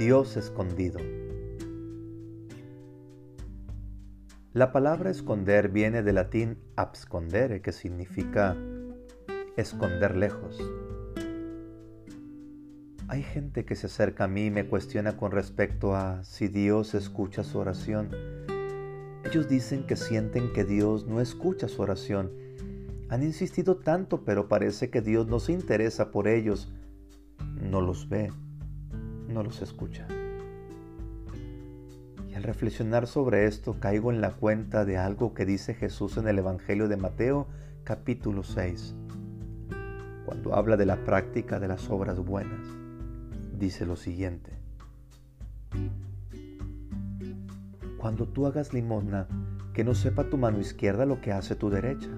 Dios escondido. La palabra esconder viene del latín abscondere, que significa esconder lejos. Hay gente que se acerca a mí y me cuestiona con respecto a si Dios escucha su oración. Ellos dicen que sienten que Dios no escucha su oración. Han insistido tanto, pero parece que Dios no se interesa por ellos, no los ve no los escucha. Y al reflexionar sobre esto caigo en la cuenta de algo que dice Jesús en el Evangelio de Mateo capítulo 6, cuando habla de la práctica de las obras buenas. Dice lo siguiente. Cuando tú hagas limosna, que no sepa tu mano izquierda lo que hace tu derecha,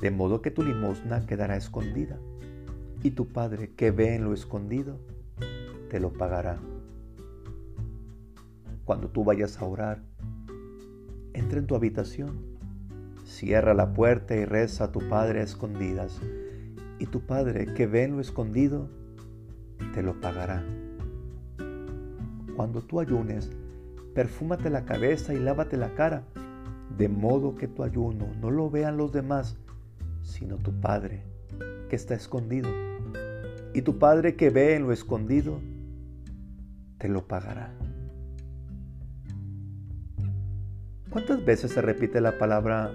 de modo que tu limosna quedará escondida, y tu Padre que ve en lo escondido, te lo pagará. Cuando tú vayas a orar, entra en tu habitación, cierra la puerta y reza a tu Padre a escondidas, y tu Padre que ve en lo escondido, te lo pagará. Cuando tú ayunes, perfúmate la cabeza y lávate la cara, de modo que tu ayuno no lo vean los demás, sino tu Padre que está escondido. Y tu Padre que ve en lo escondido, te lo pagará. ¿Cuántas veces se repite la palabra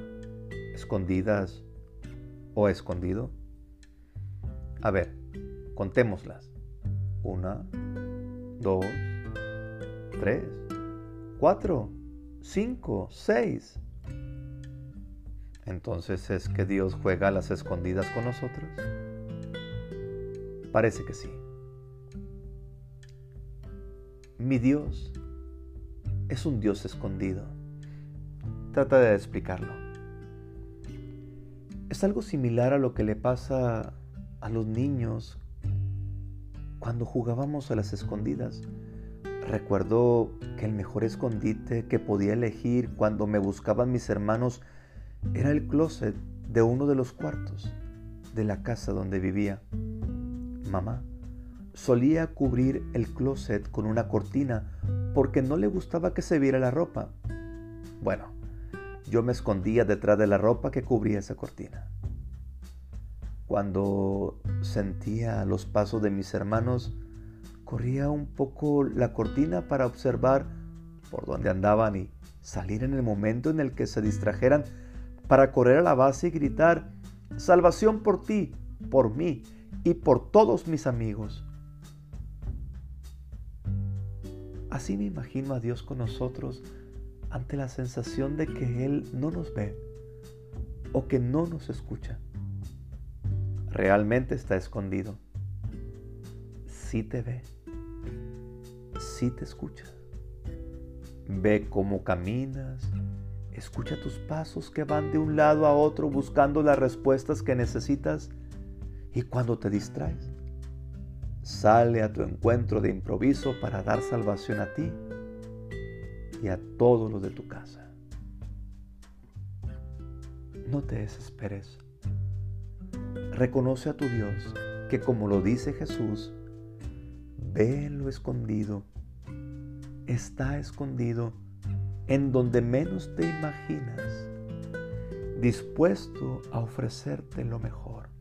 escondidas o escondido? A ver, contémoslas. Una, dos, tres, cuatro, cinco, seis. Entonces es que Dios juega las escondidas con nosotros. Parece que sí. Mi Dios es un Dios escondido. Trata de explicarlo. Es algo similar a lo que le pasa a los niños cuando jugábamos a las escondidas. Recuerdo que el mejor escondite que podía elegir cuando me buscaban mis hermanos era el closet de uno de los cuartos de la casa donde vivía. Mamá solía cubrir el closet con una cortina porque no le gustaba que se viera la ropa. Bueno, yo me escondía detrás de la ropa que cubría esa cortina. Cuando sentía los pasos de mis hermanos, corría un poco la cortina para observar por dónde andaban y salir en el momento en el que se distrajeran para correr a la base y gritar, salvación por ti, por mí y por todos mis amigos. Así me imagino a Dios con nosotros ante la sensación de que Él no nos ve o que no nos escucha. Realmente está escondido. Sí te ve. Sí te escucha. Ve cómo caminas. Escucha tus pasos que van de un lado a otro buscando las respuestas que necesitas. Y cuando te distraes, sale a tu encuentro de improviso para dar salvación a ti y a todos los de tu casa. No te desesperes. Reconoce a tu Dios que como lo dice Jesús, ve lo escondido, está escondido en donde menos te imaginas, dispuesto a ofrecerte lo mejor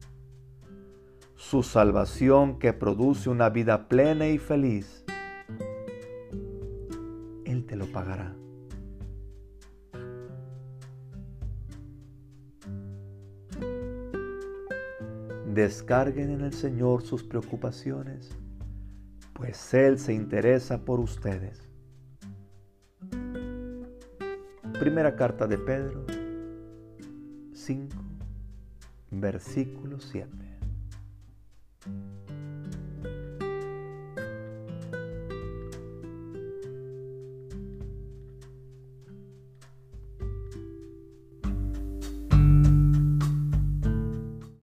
su salvación que produce una vida plena y feliz, Él te lo pagará. Descarguen en el Señor sus preocupaciones, pues Él se interesa por ustedes. Primera carta de Pedro 5, versículo 7. Thank you